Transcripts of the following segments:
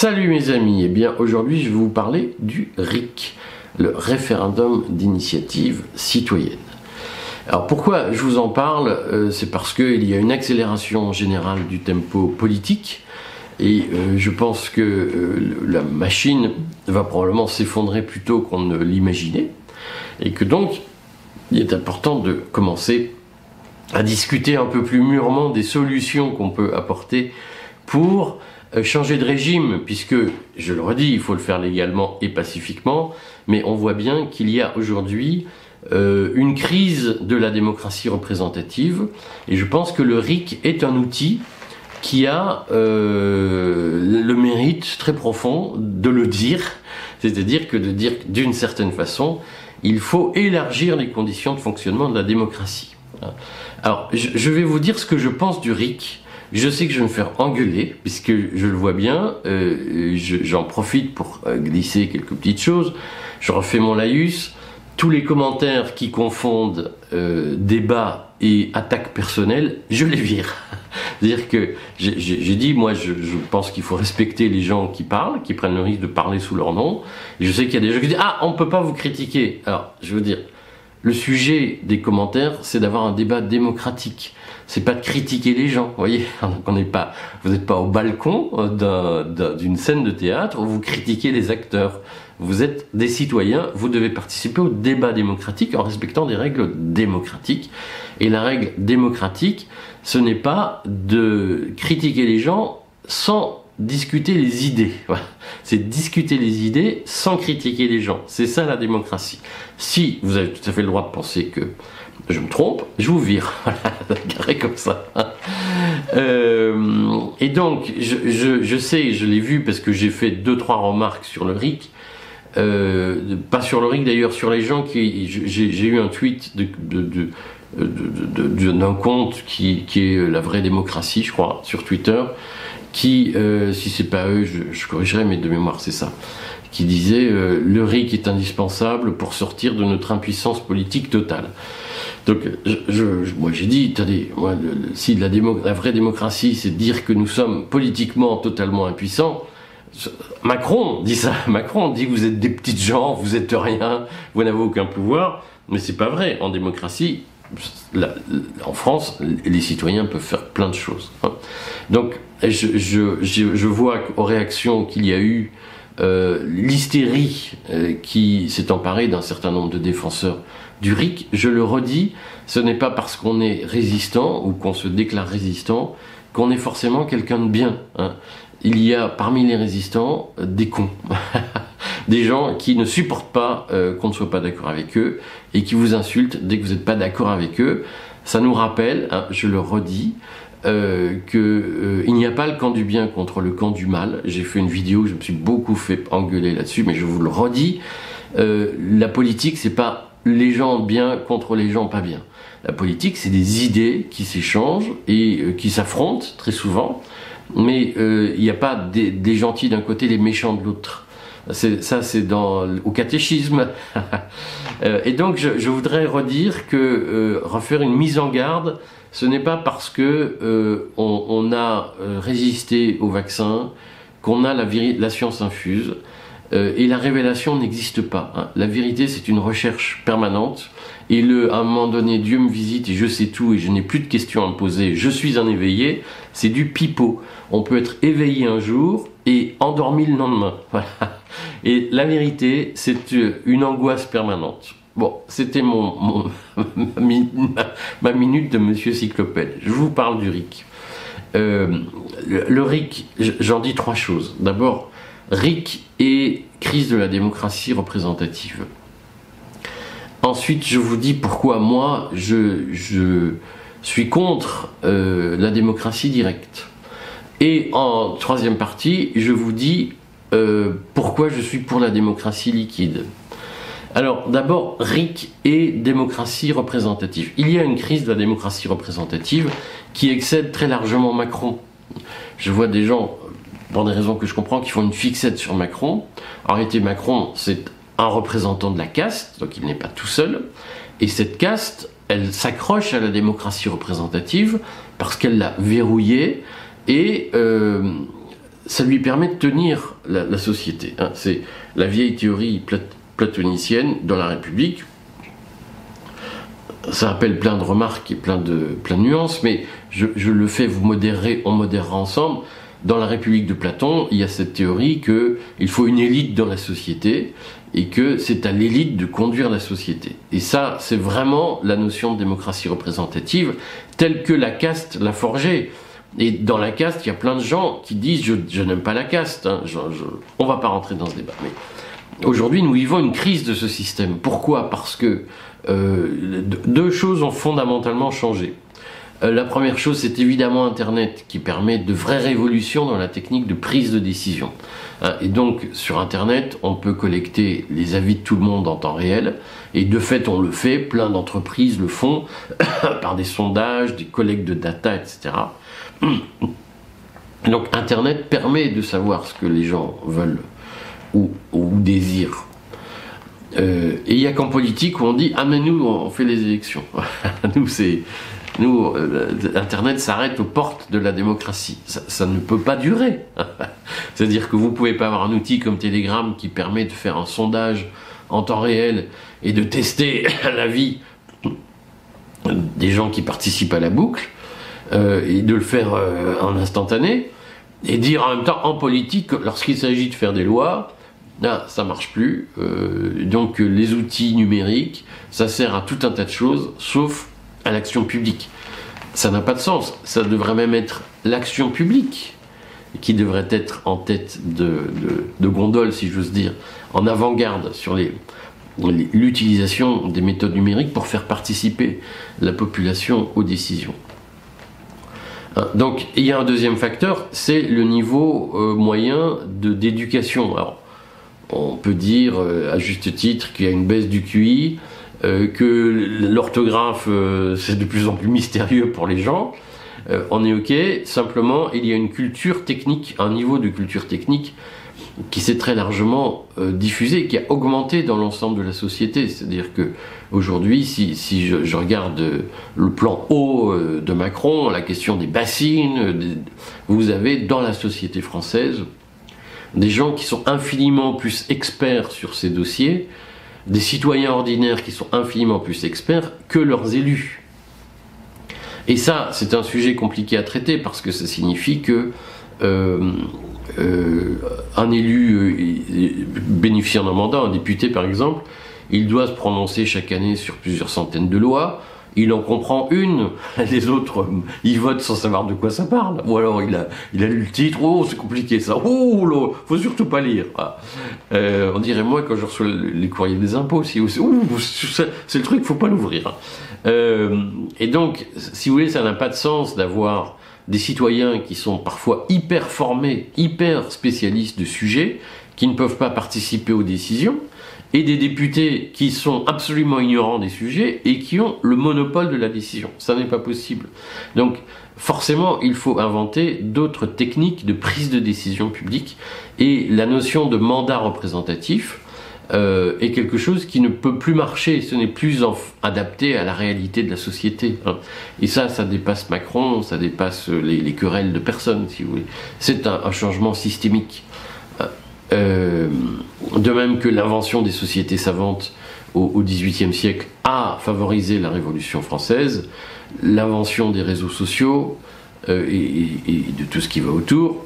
Salut mes amis, eh bien aujourd'hui je vais vous parler du RIC, le référendum d'initiative citoyenne. Alors pourquoi je vous en parle? Euh, C'est parce qu'il y a une accélération générale du tempo politique et euh, je pense que euh, la machine va probablement s'effondrer plus tôt qu'on ne l'imaginait et que donc il est important de commencer à discuter un peu plus mûrement des solutions qu'on peut apporter pour changer de régime, puisque, je le redis, il faut le faire légalement et pacifiquement, mais on voit bien qu'il y a aujourd'hui euh, une crise de la démocratie représentative, et je pense que le RIC est un outil qui a euh, le mérite très profond de le dire, c'est-à-dire que de dire d'une certaine façon, il faut élargir les conditions de fonctionnement de la démocratie. Alors, je vais vous dire ce que je pense du RIC, je sais que je vais me faire engueuler, puisque je le vois bien, euh, j'en profite pour euh, glisser quelques petites choses. Je refais mon laïus. Tous les commentaires qui confondent euh, débat et attaque personnelle, je les vire. C'est-à-dire que j'ai dit, moi, je, je pense qu'il faut respecter les gens qui parlent, qui prennent le risque de parler sous leur nom. Je sais qu'il y a des gens qui disent, ah, on ne peut pas vous critiquer. Alors, je veux dire, le sujet des commentaires, c'est d'avoir un débat démocratique. C'est pas de critiquer les gens, vous voyez. On n'est pas, vous n'êtes pas au balcon euh, d'une scène de théâtre où vous critiquez les acteurs. Vous êtes des citoyens, vous devez participer au débat démocratique en respectant des règles démocratiques. Et la règle démocratique, ce n'est pas de critiquer les gens sans discuter les idées. C'est discuter les idées sans critiquer les gens. C'est ça la démocratie. Si vous avez tout à fait le droit de penser que je me trompe, je vous vire. Voilà, comme ça. Euh, et donc, je, sais, je l'ai vu parce que j'ai fait deux trois remarques sur le RIC. Euh, pas sur le RIC d'ailleurs, sur les gens qui. J'ai eu un tweet d'un compte qui, qui, est la vraie démocratie, je crois, sur Twitter, qui, euh, si c'est pas eux, je, corrigerai, mais de mémoire c'est ça, qui disait euh, le RIC est indispensable pour sortir de notre impuissance politique totale. Donc, moi j'ai dit, attendez, moi, si la, la vraie démocratie c'est de dire que nous sommes politiquement totalement impuissants, Macron dit ça. Macron dit vous êtes des petites gens, vous êtes rien, vous n'avez aucun pouvoir. Mais c'est pas vrai. En démocratie, en France, les citoyens peuvent faire plein de choses. Hein. Donc, je, vois aux réactions qu'il y a eu euh, l'hystérie euh, qui s'est emparée d'un certain nombre de défenseurs du RIC. Je le redis, ce n'est pas parce qu'on est résistant ou qu'on se déclare résistant qu'on est forcément quelqu'un de bien. Hein. Il y a parmi les résistants des cons. des gens qui ne supportent pas euh, qu'on ne soit pas d'accord avec eux et qui vous insultent dès que vous n'êtes pas d'accord avec eux. Ça nous rappelle, hein, je le redis, euh, qu'il euh, n'y a pas le camp du bien contre le camp du mal. J'ai fait une vidéo, je me suis beaucoup fait engueuler là-dessus, mais je vous le redis, euh, la politique, c'est pas les gens bien contre les gens pas bien. La politique, c'est des idées qui s'échangent et euh, qui s'affrontent très souvent, mais il n'y a pas des, des gentils d'un côté, les méchants de l'autre ça, c'est dans au catéchisme. Euh, et donc, je, voudrais redire que euh, refaire une mise en garde, ce n'est pas parce que euh, on, a résisté au vaccin qu'on a la, science infuse. Et la révélation n'existe pas. Hein. La vérité, c'est une recherche permanente. Et le, à un moment donné, Dieu me visite et je sais tout et je n'ai plus de questions à me poser. Je suis un éveillé. C'est du pipeau. On peut être éveillé un jour et endormi le lendemain. Voilà. Et la vérité, c'est euh, une angoisse permanente. Bon, c'était mon, ma, minute de Monsieur Cyclopède. Je vous parle du RIC. Euh, le, RIC, j'en dis trois choses. D'abord, RIC et crise de la démocratie représentative. Ensuite, je vous dis pourquoi moi, je, suis contre euh, la démocratie directe. Et en troisième partie, je vous dis euh, pourquoi je suis pour la démocratie liquide. Alors d'abord, RIC et démocratie représentative. Il y a une crise de la démocratie représentative qui excède très largement Macron. Je vois des gens, pour des raisons que je comprends, qui font une fixette sur Macron. En réalité, Macron, c'est un représentant de la caste, donc il n'est pas tout seul. Et cette caste, elle s'accroche à la démocratie représentative parce qu'elle l'a verrouillée et euh, ça lui permet de tenir la, société. Hein. C'est la vieille théorie platonicienne dans la République. Ça appelle plein de remarques et plein de, plein de nuances, mais je, le fais, vous modérez, on modérera ensemble. Dans la République de Platon, il y a cette théorie qu'il faut une élite dans la société et que c'est à l'élite de conduire la société. Et ça, c'est vraiment la notion de démocratie représentative telle que la caste l'a forgée. Et dans la caste, il y a plein de gens qui disent je, n'aime pas la caste. Hein. on va pas rentrer dans ce débat. Mais aujourd'hui, nous vivons une crise de ce système. Pourquoi? Parce que euh, deux choses ont fondamentalement changé. Euh, la première chose, c'est évidemment Internet qui permet de vraies révolutions dans la technique de prise de décision. Hein. et donc, sur Internet, on peut collecter les avis de tout le monde en temps réel. Et de fait, on le fait. Plein d'entreprises le font par des sondages, des collectes de data, etc. Donc Internet permet de savoir ce que les gens veulent ou, désirent. Euh, et il n'y a qu'en politique où on dit ah mais nous on fait les élections. nous c'est nous euh, Internet s'arrête aux portes de la démocratie. Ça, ne peut pas durer. C'est-à-dire que vous pouvez pas avoir un outil comme Telegram qui permet de faire un sondage en temps réel et de tester la vie des gens qui participent à la boucle. Euh, et de le faire euh, en instantané, et dire en même temps en politique, lorsqu'il s'agit de faire des lois, là, ça marche plus. Donc les outils numériques, ça sert à tout un tas de choses, sauf à l'action publique. Ça n'a pas de sens. Ça devrait même être l'action publique qui devrait être en tête de, gondole, si j'ose dire, en avant-garde sur l'utilisation des méthodes numériques pour faire participer la population aux décisions. Euh, donc il y a un deuxième facteur, c'est le niveau euh, moyen d'éducation. Alors on peut dire euh, à juste titre qu'il y a une baisse du QI, que l'orthographe c'est de plus en plus mystérieux pour les gens. on est ok, simplement il y a une culture technique, un niveau de culture technique qui s'est très largement euh, diffusé, qui a augmenté dans l'ensemble de la société. C'est-à-dire que aujourd'hui, si, je, regarde euh, le plan haut euh, de Macron, la question des bassines, vous avez dans la société française des gens qui sont infiniment plus experts sur ces dossiers, des citoyens ordinaires qui sont infiniment plus experts que leurs élus. Et ça, c'est un sujet compliqué à traiter parce que ça signifie que euh, un élu euh, bénéficiant d'un mandat, un député par exemple, il doit se prononcer chaque année sur plusieurs centaines de lois. Il en comprend une, les autres, ils votent sans savoir de quoi ça parle. Ou alors il a, lu le titre, oh c'est compliqué ça, oh là, faut surtout pas lire. Ah. Euh, on dirait moi quand je reçois les courriers des impôts, c'est le truc, faut pas l'ouvrir. et donc, si vous voulez, ça n'a pas de sens d'avoir des citoyens qui sont parfois hyper formés, hyper spécialistes de sujets, qui ne peuvent pas participer aux décisions, et des députés qui sont absolument ignorants des sujets et qui ont le monopole de la décision. Ça n'est pas possible. Donc forcément, il faut inventer d'autres techniques de prise de décision publique et la notion de mandat représentatif, euh, est quelque chose qui ne peut plus marcher, ce n'est plus adapté à la réalité de la société. Hein. Et ça, ça dépasse Macron, ça dépasse les, querelles de personnes, si vous voulez. C'est un, changement systémique. Euh, de même que l'invention des sociétés savantes au XVIIIe siècle a favorisé la Révolution française, l'invention des réseaux sociaux euh, et, de tout ce qui va autour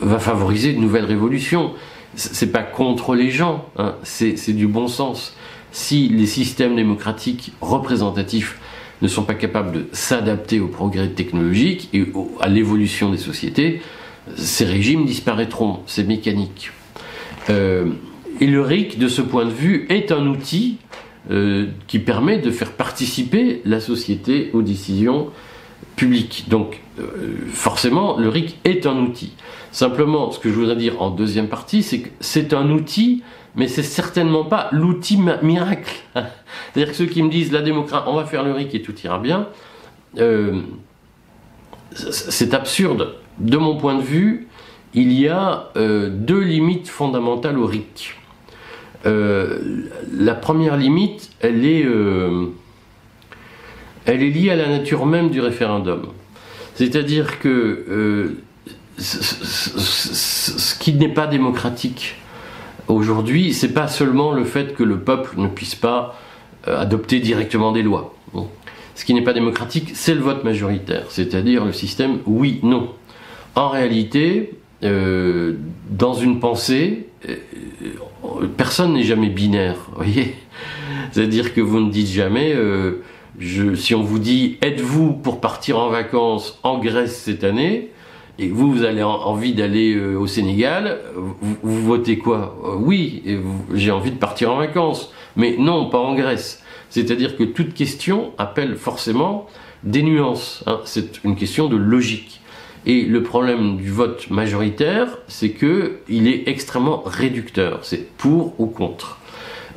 va favoriser de nouvelles révolutions c'est pas contre les gens, hein, c'est du bon sens. Si les systèmes démocratiques représentatifs ne sont pas capables de s'adapter au progrès technologique et à l'évolution des sociétés, ces régimes disparaîtront, c'est mécanique. Euh, et le RIC, de ce point de vue, est un outil euh, qui permet de faire participer la société aux décisions publiques. Donc, euh, forcément, le RIC est un outil. Simplement, ce que je voudrais dire en deuxième partie, c'est que c'est un outil, mais c'est certainement pas l'outil miracle. C'est-à-dire que ceux qui me disent la démocratie, on va faire le RIC et tout ira bien, euh, c'est absurde. De mon point de vue, il y a euh, deux limites fondamentales au RIC. Euh, la première limite, elle est, elle est liée à la nature même du référendum. C'est-à-dire que ce qui n'est pas démocratique aujourd'hui, c'est pas seulement le fait que le peuple ne puisse pas euh, adopter directement des lois. Ce qui n'est pas démocratique, c'est le vote majoritaire, c'est-à-dire le système oui-non. En réalité, euh, dans une pensée, euh, personne n'est jamais binaire, voyez C'est-à-dire que vous ne dites jamais, je, si on vous dit êtes-vous pour partir en vacances en Grèce cette année et vous, vous avez envie d'aller au Sénégal, vous, votez quoi? Oui, j'ai envie de partir en vacances, mais non, pas en Grèce. C'est-à-dire que toute question appelle forcément des nuances. Hein. C'est une question de logique. Et le problème du vote majoritaire, c'est que il est extrêmement réducteur. C'est pour ou contre.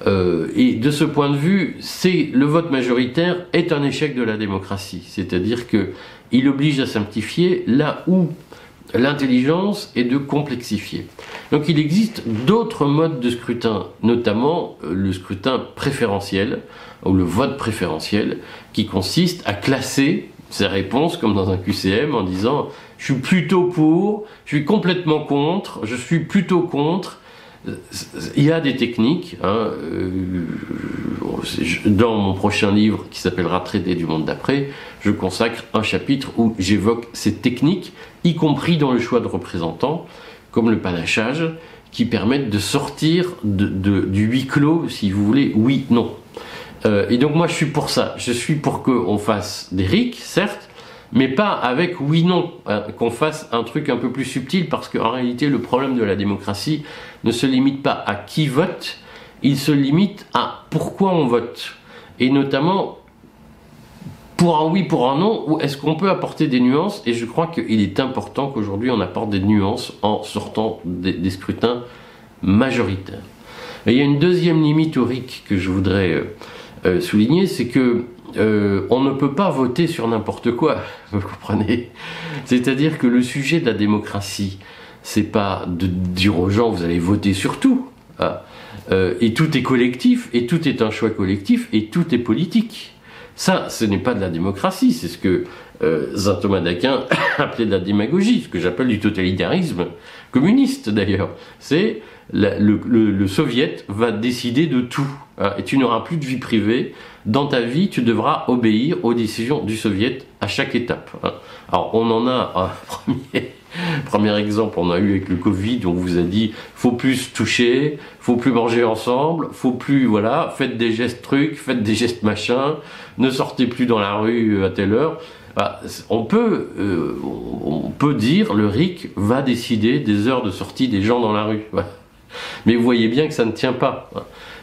Euh, et de ce point de vue, le vote majoritaire est un échec de la démocratie. C'est-à-dire que il oblige à simplifier là où l'intelligence est de complexifier. Donc il existe d'autres modes de scrutin, notamment euh, le scrutin préférentiel, ou le vote préférentiel, qui consiste à classer ses réponses comme dans un QCM en disant je suis plutôt pour, je suis complètement contre, je suis plutôt contre. Il y a des techniques. Hein, euh, dans mon prochain livre qui s'appellera Traité du monde d'après, je consacre un chapitre où j'évoque ces techniques, y compris dans le choix de représentants, comme le panachage, qui permettent de sortir du huis clos, si vous voulez, oui, non. Euh, et donc moi je suis pour ça. Je suis pour qu'on fasse des RIC, certes, mais pas avec oui non, hein, qu'on fasse un truc un peu plus subtil, parce qu'en réalité le problème de la démocratie ne se limite pas à qui vote, il se limite à pourquoi on vote. Et notamment pour un oui, pour un non, ou est-ce qu'on peut apporter des nuances? Et je crois qu'il est important qu'aujourd'hui on apporte des nuances en sortant des, scrutins majoritaires. il y a une deuxième limite au RIC que je voudrais euh, euh, souligner, c'est que euh, on ne peut pas voter sur n'importe quoi, vous comprenez? C'est-à-dire que le sujet de la démocratie, c'est pas de dire aux gens vous allez voter sur tout. Hein. Euh, et tout est collectif, et tout est un choix collectif, et tout est politique. Ça, ce n'est pas de la démocratie, c'est ce que euh, Saint Thomas d'Aquin appelait de la démagogie, ce que j'appelle du totalitarisme communiste d'ailleurs. C'est le, le, soviet va décider de tout. Hein, et tu n'auras plus de vie privée. Dans ta vie, tu devras obéir aux décisions du soviet à chaque étape. Hein. Alors, on en a un premier, premier exemple, on a eu avec le Covid, on vous a dit, faut plus se toucher, faut plus manger ensemble, faut plus, voilà, faites des gestes trucs, faites des gestes machin, ne sortez plus dans la rue à telle heure. Bah, on, peut, euh, on peut dire, le RIC va décider des heures de sortie des gens dans la rue. Mais vous voyez bien que ça ne tient pas.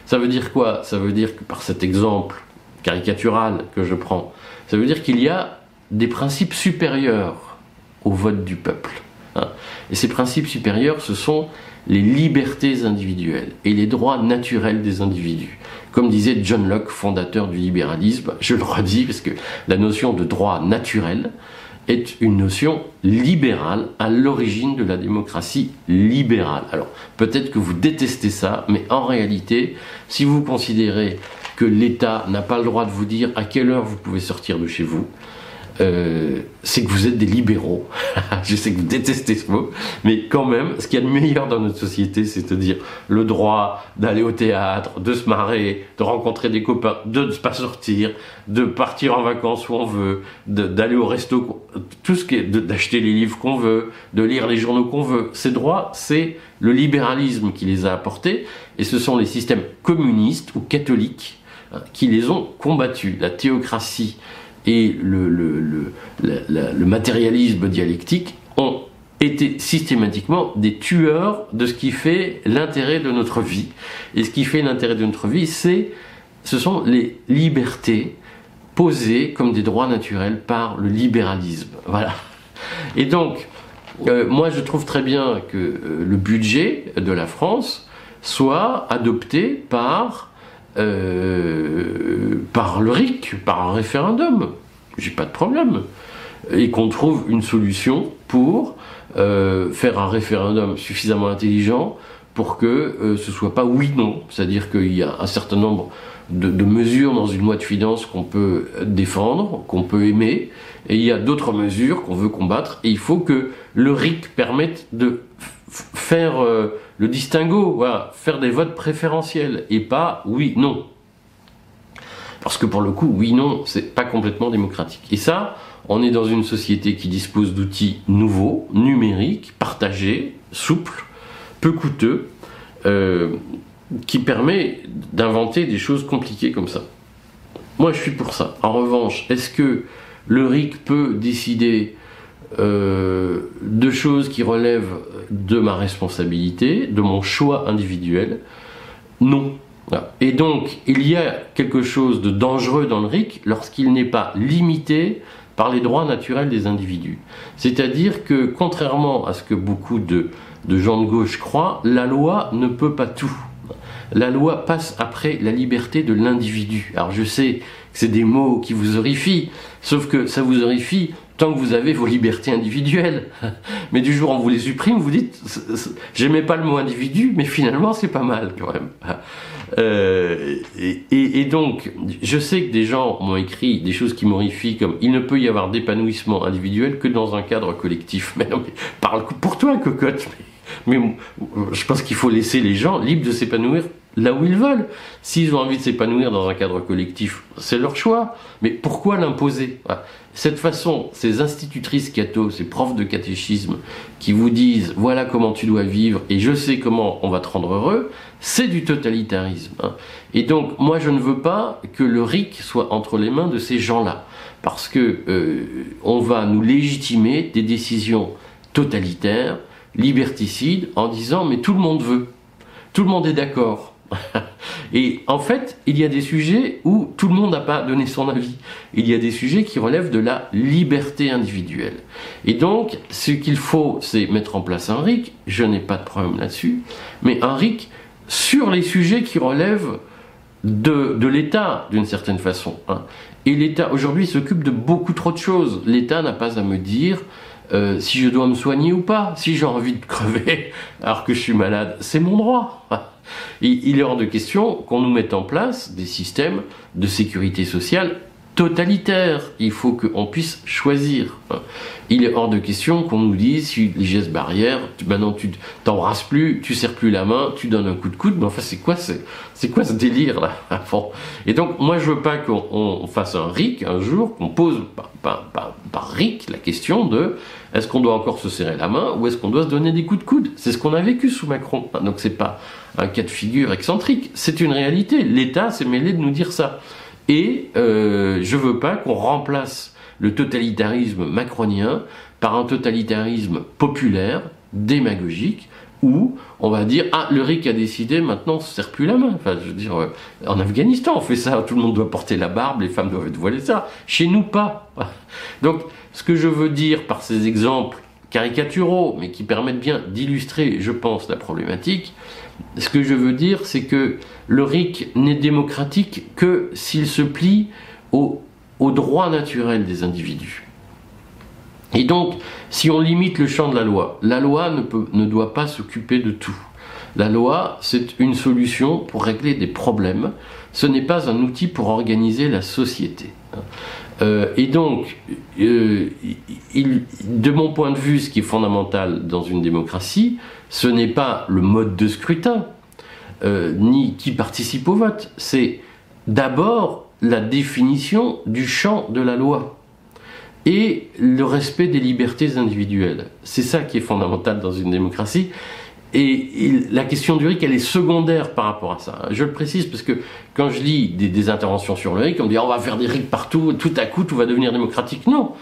Ça veut dire quoi? Ça veut dire que par cet exemple caricatural que je prends, ça veut dire qu'il y a des principes supérieurs au vote du peuple. Hein. Et ces principes supérieurs, ce sont les libertés individuelles et les droits naturels des individus. Comme disait John Locke, fondateur du libéralisme, je le redis parce que la notion de droit naturel, est une notion libérale à l'origine de la démocratie libérale. Alors peut-être que vous détestez ça, mais en réalité, si vous considérez que l'État n'a pas le droit de vous dire à quelle heure vous pouvez sortir de chez vous, euh, c'est que vous êtes des libéraux. je sais que vous détestez ce mot, mais quand même, ce qu'il y a de meilleur dans notre société, c'est-à-dire le droit d'aller au théâtre, de se marrer, de rencontrer des copains, de ne pas sortir, de partir en vacances où on veut, d'aller au resto, tout ce qui est d'acheter les livres qu'on veut, de lire les journaux qu'on veut. Ces droits, c'est le libéralisme qui les a apportés, et ce sont les systèmes communistes ou catholiques hein, qui les ont combattus. La théocratie et le, matérialisme dialectique ont été systématiquement des tueurs de ce qui fait l'intérêt de notre vie. Et ce qui fait l'intérêt de notre vie, c'est, ce sont les libertés posées comme des droits naturels par le libéralisme. Voilà. Et donc, euh, moi je trouve très bien que euh, le budget de la France soit adopté par euh, par le RIC, par un référendum. J'ai pas de problème. Et qu'on trouve une solution pour euh, faire un référendum suffisamment intelligent pour que euh, ce soit pas oui-non, c'est-à-dire qu'il y a un certain nombre de, de mesures dans une loi de finances qu'on peut défendre, qu'on peut aimer, et il y a d'autres mesures qu'on veut combattre, et il faut que le RIC permette de faire euh, le distinguo, voilà, faire des votes préférentiels, et pas oui-non. Parce que pour le coup, oui-non, c'est pas complètement démocratique. Et ça, on est dans une société qui dispose d'outils nouveaux, numériques, partagés, souples, peu coûteux, euh, qui permet d'inventer des choses compliquées comme ça. Moi, je suis pour ça. En revanche, est-ce que le RIC peut décider euh, de choses qui relèvent de ma responsabilité, de mon choix individuel Non. Et donc, il y a quelque chose de dangereux dans le RIC lorsqu'il n'est pas limité par les droits naturels des individus. C'est-à-dire que, contrairement à ce que beaucoup de, de gens de gauche croient, la loi ne peut pas tout. La loi passe après la liberté de l'individu. Alors je sais que c'est des mots qui vous horrifient, sauf que ça vous horrifie tant que vous avez vos libertés individuelles. Mais du jour où on vous les supprime, vous dites, j'aimais pas le mot individu, mais finalement c'est pas mal quand même. Euh, et, donc, je sais que des gens m'ont écrit des choses qui m'horrifient, comme il ne peut y avoir d'épanouissement individuel que dans un cadre collectif. Mais non, mais parle pour toi, cocotte. Mais, mais je pense qu'il faut laisser les gens libres de s'épanouir là où ils veulent. S'ils ont envie de s'épanouir dans un cadre collectif, c'est leur choix. Mais pourquoi l'imposer? Cette façon, ces institutrices catho, ces profs de catéchisme qui vous disent voilà comment tu dois vivre et je sais comment on va te rendre heureux, c'est du totalitarisme. Hein. Et donc, moi, je ne veux pas que le RIC soit entre les mains de ces gens-là, parce que euh, on va nous légitimer des décisions totalitaires, liberticides, en disant mais tout le monde veut, tout le monde est d'accord. Et en fait, il y a des sujets où tout le monde n'a pas donné son avis. Il y a des sujets qui relèvent de la liberté individuelle. Et donc, ce qu'il faut, c'est mettre en place un RIC. Je n'ai pas de problème là-dessus. Mais un RIC sur les sujets qui relèvent de, de l'État, d'une certaine façon. Hein. Et l'État, aujourd'hui, s'occupe de beaucoup trop de choses. L'État n'a pas à me dire euh, si je dois me soigner ou pas. Si j'ai envie de crever alors que je suis malade, c'est mon droit. il est hors de question qu'on nous mette en place des systèmes de sécurité sociale totalitaires. Il faut qu'on puisse choisir. Il est hors de question qu'on nous dise si les gestes barrières, maintenant tu t'embrasses plus, tu serres plus la main, tu donnes un coup de coude. Mais enfin, c'est quoi, c'est quoi ce délire là Et donc, moi, je veux pas qu'on fasse un RIC un jour, qu'on pose par, par RIC la question de est-ce qu'on doit encore se serrer la main ou est-ce qu'on doit se donner des coups de coude? C'est ce qu'on a vécu sous Macron. Donc c'est pas un cas de figure excentrique, c'est une réalité. L'État s'est mêlé de nous dire ça. Et euh, je veux pas qu'on remplace le totalitarisme macronien par un totalitarisme populaire, démagogique, où on va dire ah le RIC a décidé maintenant on se serre plus la main. Dire euh, en Afghanistan on fait ça tout le monde doit porter la barbe les femmes doivent être voilées ça. Chez nous pas. Donc ce que je veux dire par ces exemples caricaturaux, mais qui permettent bien d'illustrer, je pense, la problématique, ce que je veux dire, c'est que le RIC n'est démocratique que s'il se plie aux au droits naturels des individus. Et donc, si on limite le champ de la loi, la loi ne doit pas s'occuper de tout. La loi, c'est une solution pour régler des problèmes. Ce n'est pas un outil pour organiser la société. Euh, et donc, euh, de mon point de vue, ce qui est fondamental dans une démocratie, ce n'est pas le mode de scrutin, euh, ni qui participe au vote, c'est d'abord la définition du champ de la loi et le respect des libertés individuelles. C'est ça qui est fondamental dans une démocratie. Et, la question du RIC, elle est secondaire par rapport à ça. Je le précise parce que quand je lis des, interventions sur le RIC, on me dit on va faire des RIC partout, tout à coup tout va devenir démocratique. Non,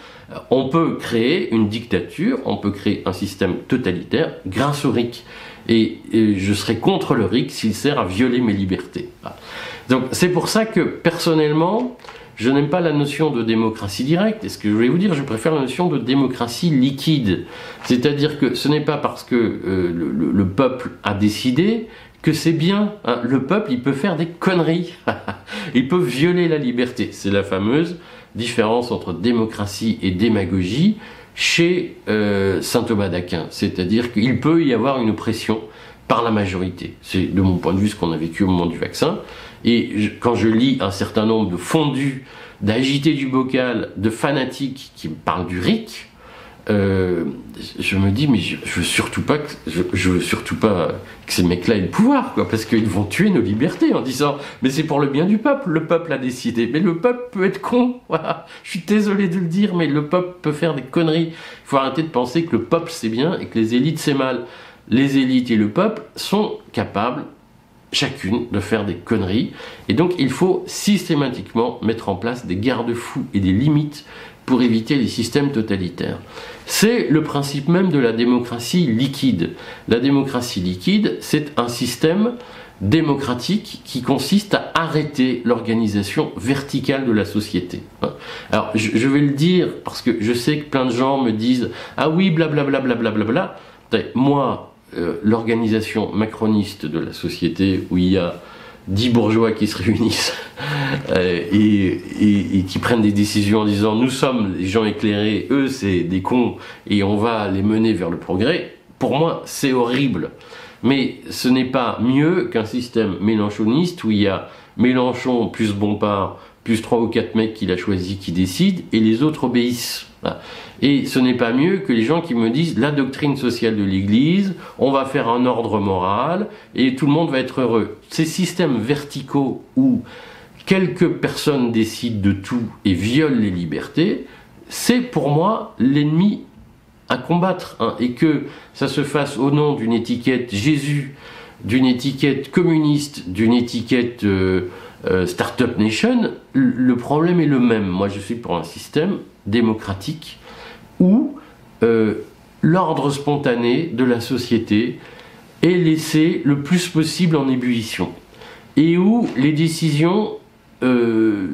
on peut créer une dictature, on peut créer un système totalitaire grâce au RIC. Et, je serai contre le RIC s'il sert à violer mes libertés. Donc c'est pour ça que personnellement, je n'aime pas la notion de démocratie directe, et ce que je vais vous dire, je préfère la notion de démocratie liquide. C'est-à-dire que ce n'est pas parce que euh, le, peuple a décidé que c'est bien. Hein. Le peuple, il peut faire des conneries. il peut violer la liberté. C'est la fameuse différence entre démocratie et démagogie chez euh, saint Thomas d'Aquin. C'est-à-dire qu'il peut y avoir une oppression par la majorité. C'est de mon point de vue ce qu'on a vécu au moment du vaccin. Et quand je lis un certain nombre de fondus, d'agités du bocal, de fanatiques qui me parlent du RIC, euh, je me dis mais je, veux surtout pas que je, veux surtout pas que ces mecs-là aient le pouvoir quoi parce qu'ils vont tuer nos libertés en disant mais c'est pour le bien du peuple le peuple a décidé. Mais le peuple peut être con voilà. Je suis désolé de le dire mais le peuple peut faire des conneries. Il faut arrêter de penser que le peuple c'est bien et que les élites c'est mal. Les élites et le peuple sont capables chacune de faire des conneries et donc il faut systématiquement mettre en place des garde-fous et des limites pour éviter les systèmes totalitaires. C'est le principe même de la démocratie liquide. La démocratie liquide, c'est un système démocratique qui consiste à arrêter l'organisation verticale de la société. Hein. Alors, je, vais le dire parce que je sais que plein de gens me disent Ah oui, blablabla, blablabla. Moi, euh, l'organisation macroniste de la société où il y a dix bourgeois qui se réunissent euh, et, qui prennent des décisions en disant nous sommes les gens éclairés, eux c'est des cons et on va les mener vers le progrès, pour moi c'est horrible. Mais ce n'est pas mieux qu'un système mélanchoniste où il y a Mélenchon plus Bompard plus trois ou quatre mecs qu'il a choisi qui décident et les autres obéissent. Et ce n'est pas mieux que les gens qui me disent la doctrine sociale de l'Église, on va faire un ordre moral et tout le monde va être heureux. Ces systèmes verticaux où quelques personnes décident de tout et violent les libertés, c'est pour moi l'ennemi à combattre. Hein. et que ça se fasse au nom d'une étiquette Jésus, d'une étiquette communiste, d'une étiquette euh, euh, Startup Nation, le problème est le même. Moi, je suis pour un système démocratique où euh, l'ordre spontané de la société est laissé le plus possible en ébullition et où les décisions euh,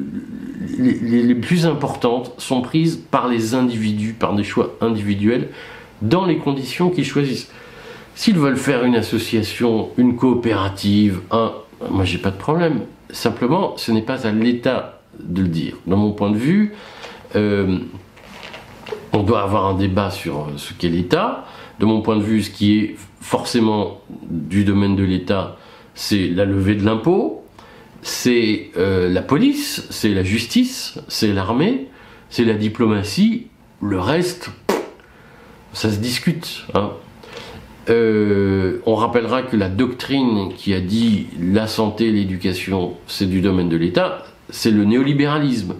les, plus importantes sont prises par les individus, par des choix individuels, dans les conditions qu'ils choisissent. S'ils veulent faire une association, une coopérative, un, moi j'ai pas de problème. Simplement, ce n'est pas à l'État de le dire. Dans mon point de vue, euh, on doit avoir un débat sur ce qu'est l'État. De mon point de vue, ce qui est forcément du domaine de l'État, c'est la levée de l'impôt, c'est euh, la police, c'est la justice, c'est l'armée, c'est la diplomatie. Le reste, ça se discute. Hein. Euh, on rappellera que la doctrine qui a dit la santé, l'éducation, c'est du domaine de l'État, c'est le néolibéralisme.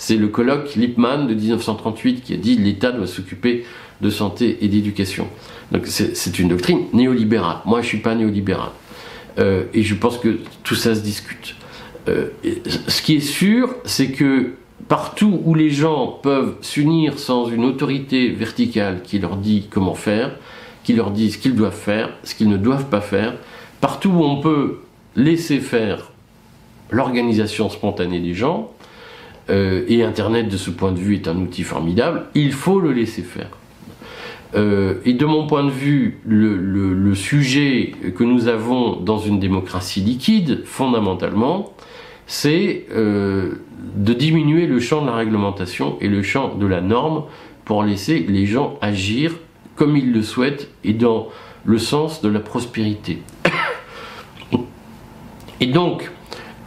C'est le colloque Lippmann de 1938 qui a dit l'État doit s'occuper de santé et d'éducation. Donc c'est une doctrine néolibérale. Moi, je ne suis pas néolibéral. Euh, et je pense que tout ça se discute. Euh, ce qui est sûr, c'est que partout où les gens peuvent s'unir sans une autorité verticale qui leur dit comment faire, qui leur dit ce qu'ils doivent faire, ce qu'ils ne doivent pas faire, partout où on peut laisser faire l'organisation spontanée des gens, euh, et Internet de ce point de vue est un outil formidable, il faut le laisser faire. Euh, et de mon point de vue, le, sujet que nous avons dans une démocratie liquide, fondamentalement, c'est euh, de diminuer le champ de la réglementation et le champ de la norme pour laisser les gens agir comme ils le souhaitent et dans le sens de la prospérité. Et donc,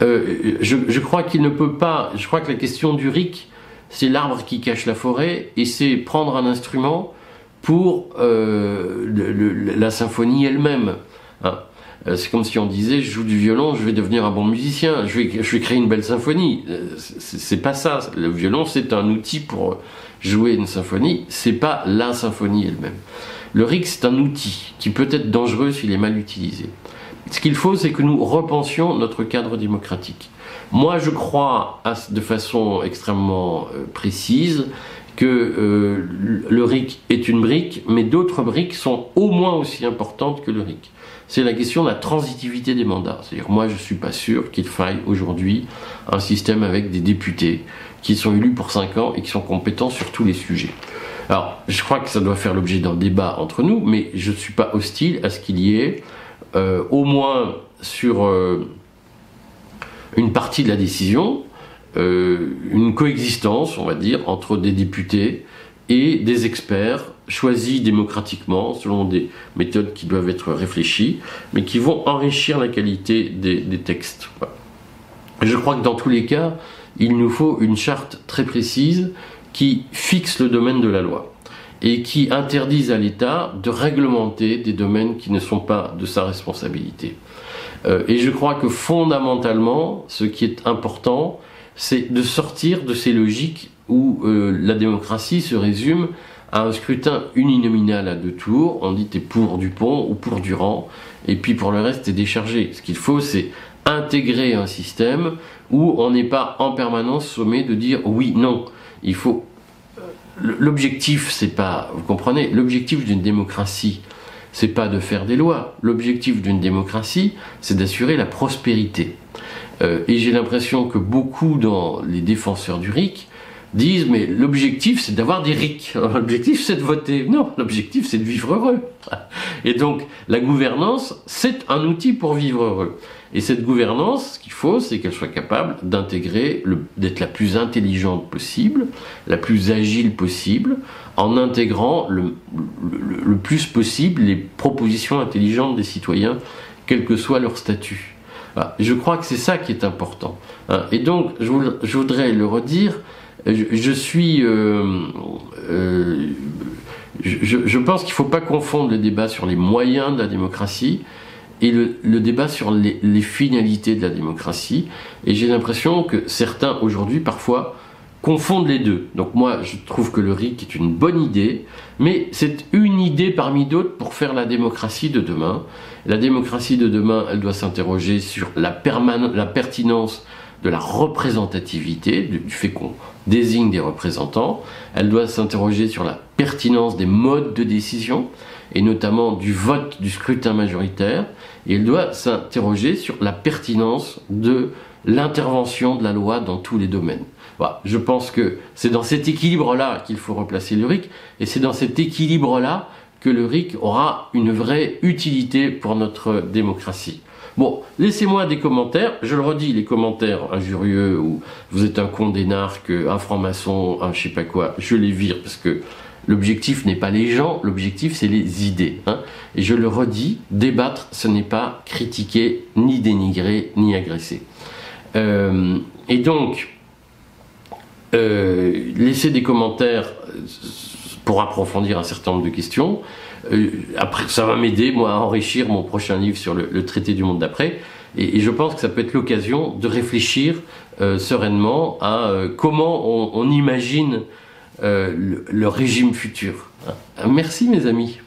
euh, je, crois qu'il ne peut pas, je crois que la question du RIC, c'est l'arbre qui cache la forêt, et c'est prendre un instrument pour euh, la symphonie elle-même. Hein. Euh, c'est comme si on disait, je joue du violon, je vais devenir un bon musicien, je vais, je vais créer une belle symphonie. C'est pas ça. Le violon, c'est un outil pour jouer une symphonie, c'est pas la symphonie elle-même. Le RIC, c'est un outil qui peut être dangereux s'il est mal utilisé. Ce qu'il faut, c'est que nous repensions notre cadre démocratique. Moi, je crois de façon extrêmement euh, précise que euh, le RIC est une brique, mais d'autres briques sont au moins aussi importantes que le RIC. C'est la question de la transitivité des mandats. C'est-à-dire, moi, je ne suis pas sûr qu'il faille aujourd'hui un système avec des députés qui sont élus pour 5 ans et qui sont compétents sur tous les sujets. Alors, je crois que ça doit faire l'objet d'un débat entre nous, mais je ne suis pas hostile à ce qu'il y ait euh, au moins sur euh, une partie de la décision, euh, une coexistence, on va dire, entre des députés et des experts choisis démocratiquement selon des méthodes qui doivent être réfléchies, mais qui vont enrichir la qualité des, textes. Je crois que dans tous les cas, il nous faut une charte très précise qui fixe le domaine de la loi et qui interdise à l'État de réglementer des domaines qui ne sont pas de sa responsabilité. Euh, et je crois que fondamentalement, ce qui est important, c'est de sortir de ces logiques où euh, la démocratie se résume à un scrutin uninominal à deux tours. On dit t'es pour Dupont ou pour Durand, et puis pour le reste t'es déchargé. Ce qu'il faut, c'est intégrer un système où on n'est pas en permanence sommé de dire oui, non. Il faut. L'objectif, c'est pas. Vous comprenez L'objectif d'une démocratie, c'est pas de faire des lois. L'objectif d'une démocratie, c'est d'assurer la prospérité. Euh, et j'ai l'impression que beaucoup dans les défenseurs du RIC disent mais l'objectif c'est d'avoir des RIC, l'objectif c'est de voter. Non, l'objectif c'est de vivre heureux. Et donc la gouvernance c'est un outil pour vivre heureux. Et cette gouvernance, ce qu'il faut, c'est qu'elle soit capable d'intégrer, d'être la plus intelligente possible, la plus agile possible, en intégrant le, plus possible les propositions intelligentes des citoyens, quel que soit leur statut. Je crois que c'est ça qui est important. Hein. Et donc, je voudrais le redire, je, suis... Euh, euh, je, pense qu'il ne faut pas confondre le débat sur les moyens de la démocratie et le, débat sur les, finalités de la démocratie. Et j'ai l'impression que certains, aujourd'hui, parfois, confondent les deux. Donc moi, je trouve que le RIC est une bonne idée, mais c'est une idée parmi d'autres pour faire la démocratie de demain. La démocratie de demain, elle doit s'interroger sur la, la pertinence de la représentativité, du fait qu'on désigne des représentants. Elle doit s'interroger sur la pertinence des modes de décision, et notamment du vote du scrutin majoritaire. Et elle doit s'interroger sur la pertinence de l'intervention de la loi dans tous les domaines. Voilà, je pense que c'est dans cet équilibre-là qu'il faut replacer le RIC, et c'est dans cet équilibre-là que le RIC aura une vraie utilité pour notre démocratie. Bon, laissez-moi des commentaires. Je le redis, les commentaires injurieux ou vous êtes un con d'énarque, un franc-maçon, un je sais pas quoi, je les vire parce que l'objectif n'est pas les gens, l'objectif c'est les idées. Hein. Et je le redis, débattre, ce n'est pas critiquer, ni dénigrer, ni agresser. Euh, et donc, euh, laissez des commentaires pour approfondir un certain nombre de questions. Euh, après, ça va m'aider, moi, à enrichir mon prochain livre sur le, traité du monde d'après. Et, je pense que ça peut être l'occasion de réfléchir euh, sereinement à euh, comment on, imagine le, régime futur. Merci, mes amis.